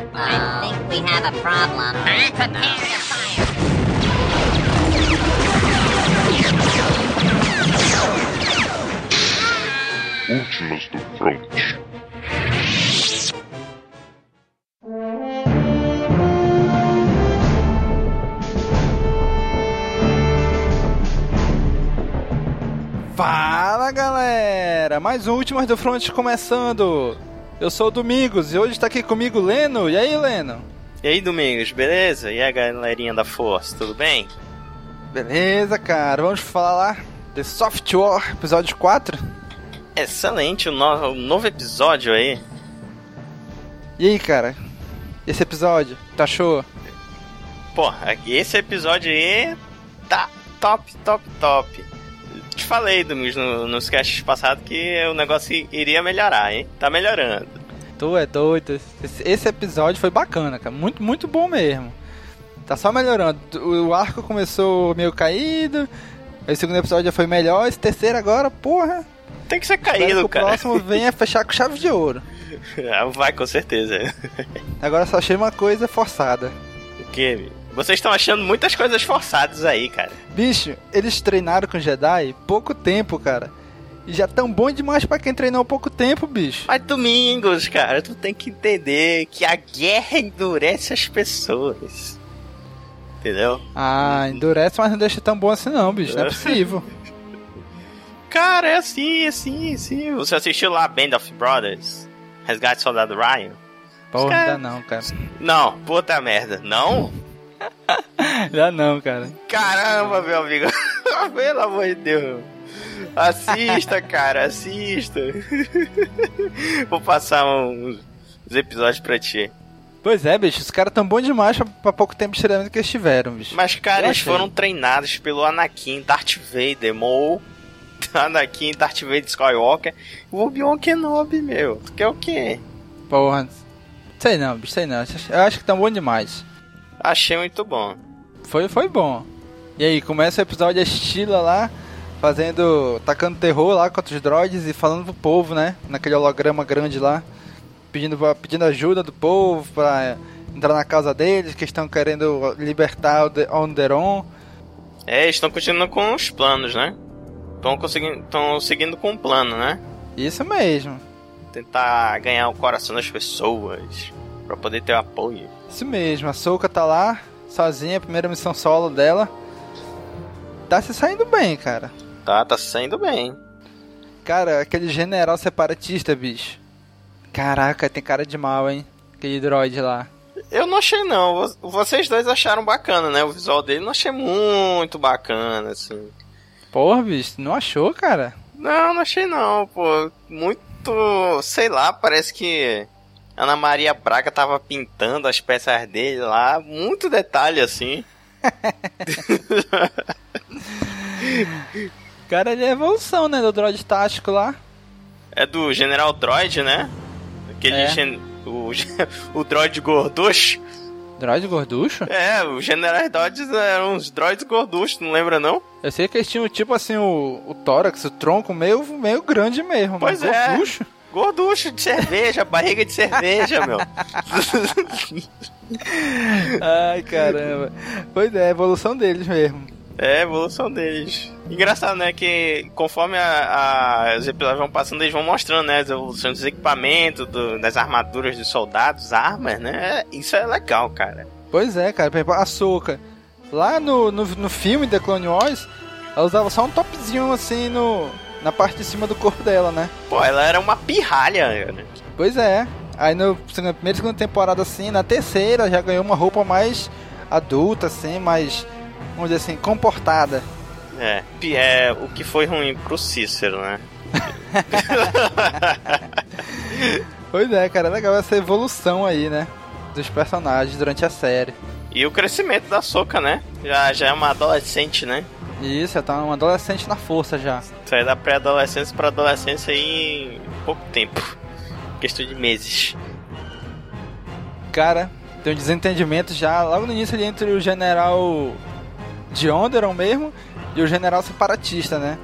I think we have a problem. Últimas do Front. Fala galera, mais um Últimas do Front começando. Eu sou o Domingos e hoje está aqui comigo Leno. E aí, Leno? E aí, Domingos, beleza? E a galerinha da Força, tudo bem? Beleza, cara. Vamos falar de Soft War, episódio 4. Excelente, o no- o novo episódio aí. E aí, cara? Esse episódio, tá show? Pô, esse episódio aí tá top, top, top. Te falei, Domingos, no, nos casts passados que o negócio iria melhorar, hein? Tá melhorando. Tu é doido. Esse, esse episódio foi bacana, cara. Muito, muito bom mesmo. Tá só melhorando. O, o arco começou meio caído. Aí o segundo episódio já foi melhor. Esse terceiro agora, porra. Tem que ser Espero que caído, o cara. próximo venha fechar com chave de ouro. Ah, Vai, com certeza. Agora só achei uma coisa forçada. O quê? Vocês estão achando muitas coisas forçadas aí, cara. Bicho, eles treinaram com Jedi pouco tempo, cara. E já tão bom demais pra quem treinou pouco tempo, bicho. Mas Domingos, cara, tu tem que entender que a guerra endurece as pessoas. Entendeu? Ah, endurece, mas não deixa tão bom assim não, bicho. Não é possível. Cara, é assim, é assim, é assim. Você assistiu lá Band of Brothers? Resgate do Soldado Ryan? Porra, cara- ainda não, cara. Não, puta merda. Não? Ainda não, cara. Caramba, meu amigo. Pelo amor de Deus. Assista, cara, assista. Vou passar uns uns episódios pra ti. Pois é, bicho, os caras tão bons demais pra, pra pouco tempo de treinamento que eles tiveram, bicho. Mas, cara, eles foram treinados pelo Anakin, Darth Vader, Maul, Anakin, Darth Vader, Skywalker, o Obi-Wan Kenobi, meu. Tu quer o quê? Porra. Sei não, bicho, sei não. Eu acho que tão bom demais. Achei muito bom. Foi, foi bom. E aí, começa o episódio a Estila lá, fazendo. tacando terror lá contra os droids e falando pro povo, né? Naquele holograma grande lá. Pedindo, pedindo ajuda do povo pra entrar na casa deles, que estão querendo libertar o De- Onderon. É, estão continuando com os planos, né? Estão conseguindo, estão seguindo com o plano, né? Isso mesmo. Tentar ganhar o coração das pessoas pra poder ter apoio. Isso mesmo. A Soka tá lá, sozinha, primeira missão solo dela. Tá se saindo bem, cara. Tá, tá saindo bem. Cara, aquele general separatista, bicho. Caraca, tem cara de mal, hein? Aquele droid lá. Eu não achei não. Vo- Vocês dois acharam bacana, né? O visual dele não achei muito bacana, assim. Porra, bicho, não achou, cara? Não, não achei não, pô. Muito, sei lá, parece que Ana Maria Braga tava pintando as peças dele lá, muito detalhe assim. Cara, ele é evolução, né? Do droid tático lá. É do General Droid, né? Aquele É. gen- o, o droid gorducho. Droid gorducho? É, os Generais Droids eram uns droids gorduchos, não lembra não? Eu sei que eles tinham, tipo assim, o, o tórax, o tronco meio, meio grande mesmo. Pois mas é. gorducho? Gorducho de cerveja, barriga de cerveja, meu. Ai, caramba. Pois é, a evolução deles mesmo. É, evolução deles. Engraçado, né? Que conforme a, a- os episódios vão passando, eles vão mostrando, né? As evoluções dos equipamentos, do- das armaduras dos soldados, armas, né? Isso é legal, cara. Pois é, cara. Por exemplo, a Soka. Lá no, no, no filme The Clone Wars, ela usava só um topzinho assim no, na parte de cima do corpo dela, né? Pô, ela era uma pirralha, né? Pois é. Aí no, na primeira e segunda temporada, assim, na terceira já ganhou uma roupa mais adulta, assim, mais, vamos dizer assim, comportada. É, é o que foi ruim pro Cícero, né? Pois é, cara, é legal essa evolução aí, né? Dos personagens durante a série. E o crescimento da Soca, né? Já, já é uma adolescente, né? Isso, ela tá um adolescente na força já. Sai da pré-adolescência pra adolescência aí em pouco tempo. Questão de meses. Cara, tem um desentendimento já logo no início ali entre o general de Onderon mesmo e o general separatista, né?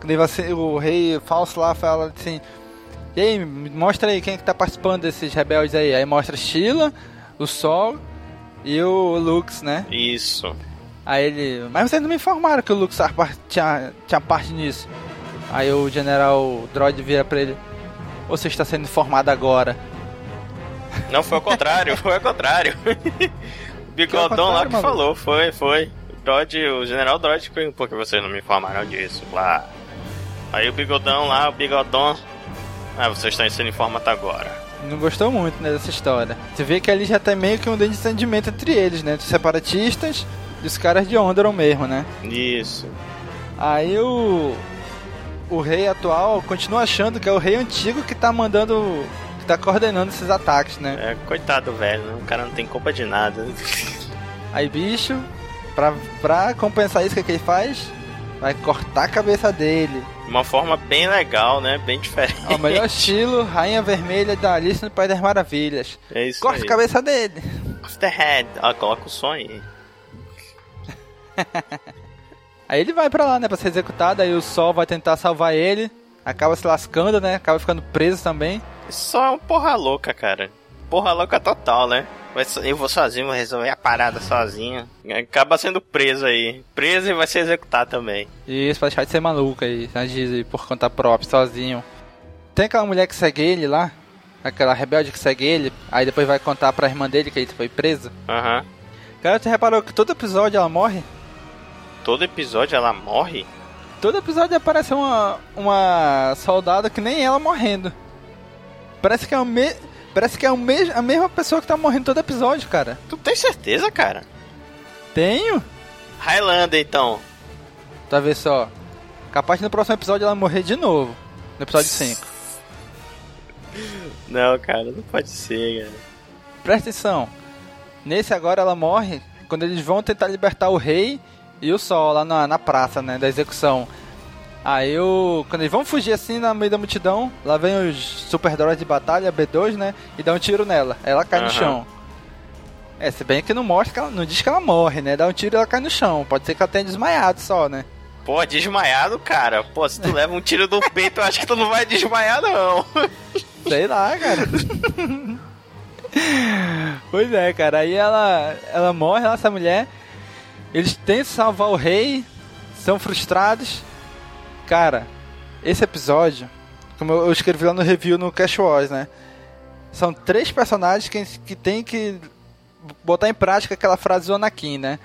Quando o rei falso lá fala assim: E aí, mostra aí quem é que tá participando desses rebeldes aí. Aí mostra Sheila, o Sol e o Lux, né? Isso. Aí ele. Mas vocês não me informaram que o Lux Arpar tinha, tinha parte nisso. Aí o general Droid vira pra ele. Você está sendo informado agora. Não, foi ao contrário, foi ao contrário. o Bigodão lá que maluco? falou, foi, foi. O Droid, o general Droid perguntou que vocês não me informaram disso, lá. Aí o Bigodão lá, o Bigodão. Ah, vocês estão sendo informados agora. Não gostou muito né, dessa história. Você vê que ali já tem meio que um desentendimento entre eles, né? Dos separatistas e os caras de Onderon mesmo, né? Isso. Aí o. O rei atual continua achando que é o rei antigo que tá mandando. que tá coordenando esses ataques, né? É, coitado velho, né? o cara não tem culpa de nada. Aí, bicho, pra, pra compensar isso, o que, que ele faz? Vai cortar a cabeça dele. De uma forma bem legal, né? Bem diferente. Ao melhor estilo, Rainha Vermelha da Alice no País das Maravilhas. É isso Corta aí. a cabeça dele. Off the head. Ah, coloca o som aí. Aí ele vai pra lá, né, pra ser executado. Aí o Sol vai tentar salvar ele. Acaba se lascando, né? Acaba ficando preso também. Só um porra louca, cara. Porra louca total, né? So- Eu vou sozinho, vou resolver a parada sozinho. Acaba sendo preso aí. Preso e vai ser executado também. Isso pra deixar de ser maluco aí, agir aí por conta própria, sozinho. Tem aquela mulher que segue ele lá, aquela rebelde que segue ele, aí depois vai contar pra irmã dele que ele foi preso. Aham. Cara, você reparou que todo episódio ela morre? Todo episódio ela morre? Todo episódio aparece uma, uma soldada que nem ela morrendo. Parece que é, o me... Parece que é o me... a mesma pessoa que tá morrendo todo episódio, cara. Tu tem certeza, cara? Tenho? Highlander, então. Tá vendo só? Capaz de no próximo episódio ela morrer de novo. No episódio 5. Não, cara, não pode ser, cara. Presta atenção. Nesse agora ela morre quando eles vão tentar libertar o rei e o sol lá na, na praça, né, da execução. Aí o. Quando eles vão fugir assim no meio da multidão, lá vem os super droids de batalha, B2, né? E dá um tiro nela. Ela cai no Aham. chão. É, se bem que não mostra que ela. Não diz que ela morre, né? Dá um tiro e ela cai no chão. Pode ser que ela tenha desmaiado só, né? Pô, desmaiado, cara. Pô, se tu leva um tiro do peito, eu acho que tu não vai desmaiar, não. Sei lá, cara. pois é, cara. Aí ela, ela morre, essa mulher. Eles tentam salvar o rei, são frustrados. Cara, esse episódio, como eu escrevi lá no review no Cash Wars, né? São três personagens que, que tem que botar em prática aquela frase do Anakin, né?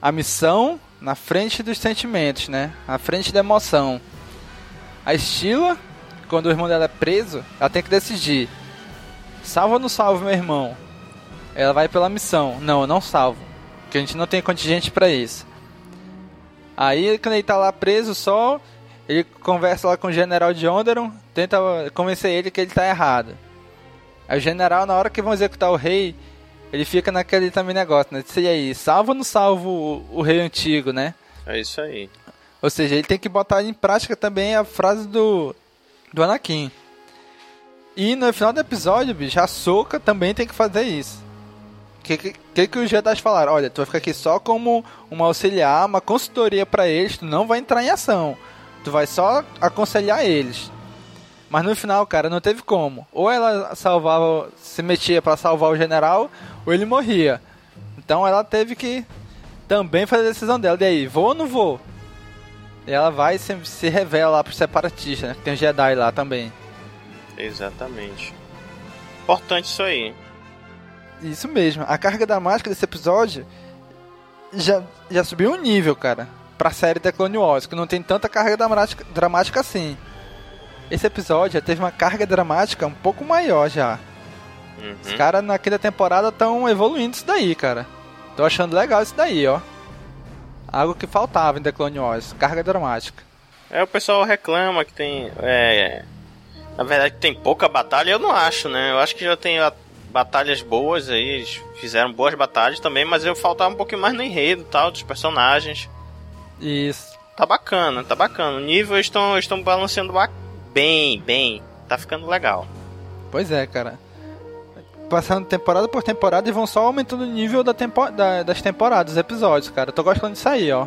A missão na frente dos sentimentos, né? Na frente da emoção. A Estila, quando o irmão dela é preso, ela tem que decidir: salva ou não salva meu irmão? Ela vai pela missão: não, eu não salvo, porque a gente não tem contingente pra isso. Aí, quando ele tá lá preso só, ele conversa lá com o general de Onderon, tenta convencer ele que ele tá errado. Aí o general, na hora que vão executar o rei, ele fica naquele também negócio, né? E aí, salva ou não salva o, o rei antigo, né? É isso aí. Ou seja, ele tem que botar em prática também a frase do, do Anakin. E no final do episódio, bicho, a Soka também tem que fazer isso. Que, que, que, os Jedi falaram? Olha, tu vai ficar aqui só como uma auxiliar, uma consultoria pra eles, tu não vai entrar em ação. Tu vai só aconselhar eles. Mas no final, cara, não teve como. Ou ela salvava, se metia pra salvar o general, ou ele morria. Então ela teve que também fazer a decisão dela. E aí, vou ou não vou? E ela vai e se, se revela lá pro separatista, né? Que tem um Jedi lá também. Exatamente. Importante isso aí. Isso mesmo. A carga dramática desse episódio já, já subiu um nível, cara. Pra série da Clone Wars, que não tem tanta carga dramática, dramática assim. Esse episódio já teve uma carga dramática um pouco maior já. Os Uhum. caras na quinta temporada estão evoluindo isso daí, cara. Tô achando legal isso daí, ó. Algo que faltava em The Clone Wars, carga dramática. É, o pessoal reclama que tem. É. Na verdade, tem pouca batalha, eu não acho, né? Eu acho que já tem a- batalhas boas aí, eles fizeram boas batalhas também, mas eu faltava um pouquinho mais no enredo e tal, dos personagens. Isso. Tá bacana, tá bacana. O nível estão estão balanceando ba- bem, bem. Tá ficando legal. Pois é, cara. Passando temporada por temporada e vão só aumentando o nível da tempo, da- das temporadas, dos episódios, cara. Eu tô gostando disso aí, ó.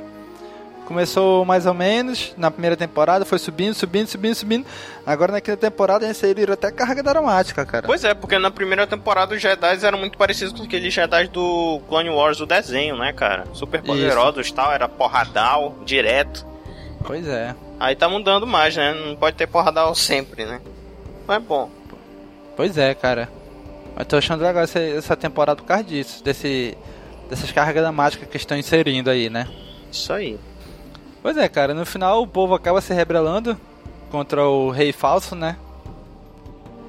Começou mais ou menos na primeira temporada, foi subindo, subindo, subindo, subindo. Agora na quinta temporada inseriram até carga dramática, cara. Pois é, porque na primeira temporada os Jedi eram muito parecidos com aqueles Jedi do Clone Wars do desenho, né, cara? Super poderosos e tal, era porradal, direto. Pois é. Aí tá mudando mais, né? Não pode ter porradal sempre, né? Mas é bom. Pois é, cara. Mas tô achando legal essa, essa temporada por causa disso, desse, dessas cargas dramáticas que estão inserindo aí, né? Isso aí. Pois é, cara, no final o povo acaba se rebelando contra o Rei Falso, né?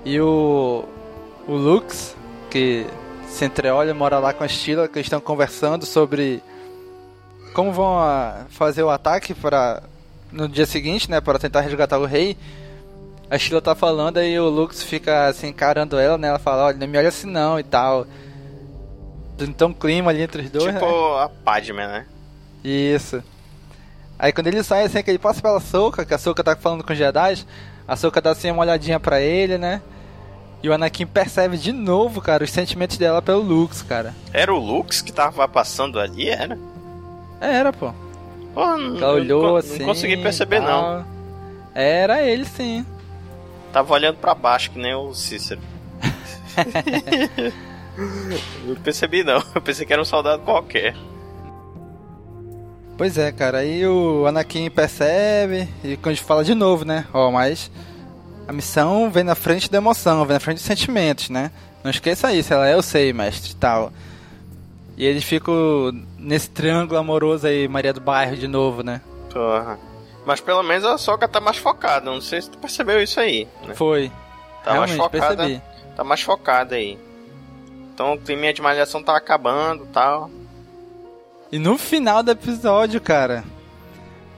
E o. O Lux, que se entreolha, mora lá com a Stila, que estão conversando sobre como vão a, fazer o ataque para no dia seguinte, né, para tentar resgatar o rei. A Sheila tá falando aí o Lux fica assim encarando ela, né? Ela fala, olha, não me olha assim não e tal. Então clima ali entre os dois, tipo né? a Padme, né? Isso. Aí quando ele sai assim, que ele passa pela Soca, que a Soca tá falando com os Jedi, a Soca dá assim uma olhadinha pra ele, né? E o Anakin percebe de novo, cara, os sentimentos dela pelo Lux, cara. Era o Lux que tava passando ali, era? Era, pô. Não, Ela olhou não, assim. não consegui perceber, tal. não. Era ele sim. Tava olhando pra baixo, que nem o Cícero. não percebi, não. Eu pensei que era um soldado qualquer. Pois é, cara, aí o Anakin percebe e quando fala de novo, né? Ó, mas a missão vem na frente da emoção, vem na frente dos sentimentos, né? Não esqueça isso, ela é eu sei, mestre, tal. E eles ficam nesse triângulo amoroso aí, Maria do Bairro de novo, né? Porra. Mas pelo menos a Soca tá mais focada. Não sei se tu percebeu isso aí. Né? Foi. Tá mais Realmente, focada. percebi. Tá mais focada aí. Então o clima de malhação tá acabando e tal. E no final do episódio, cara,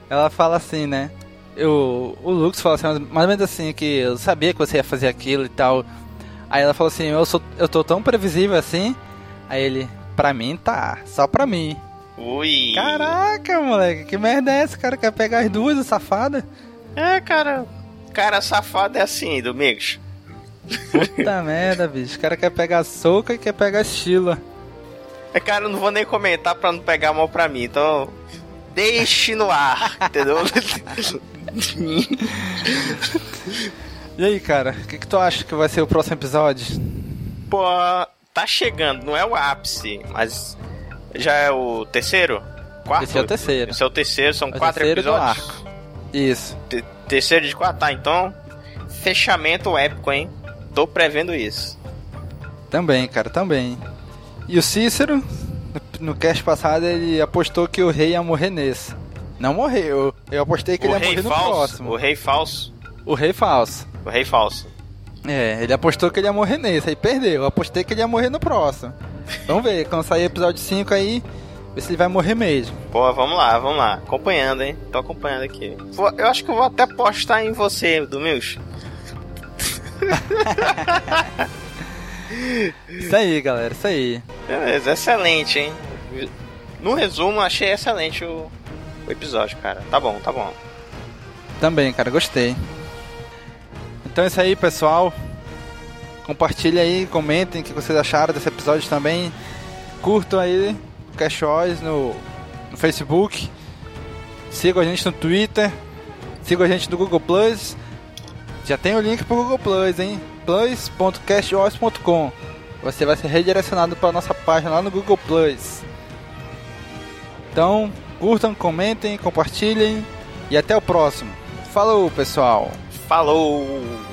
ela fala assim, né? Eu, o Lux fala assim, mais ou menos assim, que eu sabia que você ia fazer aquilo e tal. Aí ela falou assim, eu, sou, eu tô tão previsível assim. Aí ele, pra mim tá, só pra mim. Ui. Caraca, moleque, que merda é essa? O cara quer pegar as duas, safada? É, cara. Cara safado é assim, Domingos. Puta merda, bicho. O cara quer pegar a soca e quer pegar a Sheila. É, cara, eu não vou nem comentar pra não pegar mal pra mim. Então, deixe no ar, entendeu? E aí, cara, o que, que tu acha que vai ser o próximo episódio? Pô, tá chegando. Não é o ápice, mas já é o terceiro? Quarto? Esse é o terceiro. Esse é o terceiro, são É o quatro terceiro do episódios. arco. Isso. Te- terceiro de quatro, tá? Então, fechamento épico, hein? Tô prevendo isso. Também, cara, também. E o Cícero, no, no cast passado, ele apostou que o rei ia morrer nesse. Não morreu. Eu apostei que o ele ia morrer no falso, próximo. o rei falso, O rei falso. o rei falso. É, ele apostou que ele ia morrer nesse, aí perdeu. Eu apostei que ele ia morrer no próximo. Vamos ver, quando sair episódio 5 aí, ver se ele vai morrer mesmo. Pô, vamos lá, vamos lá. Acompanhando, hein? Tô acompanhando aqui. Eu acho que eu vou até postar em você, Domingos. Isso aí, galera, isso aí. Beleza, excelente, hein? No resumo, achei excelente o, o episódio, cara. Tá bom, tá bom. Também, cara, gostei. Então é isso aí, pessoal. Compartilhem aí, comentem o que vocês acharam desse episódio também. Curtam aí o Cash Oz no, no Facebook. Sigam a gente no Twitter. Sigam a gente no Google Plus. Já tem o link pro Google Plus, hein? plus.castoz.com. Você vai ser redirecionado para nossa página lá no Google Plus. Então, curtam, comentem, compartilhem e até o próximo. Falou, pessoal! Falou!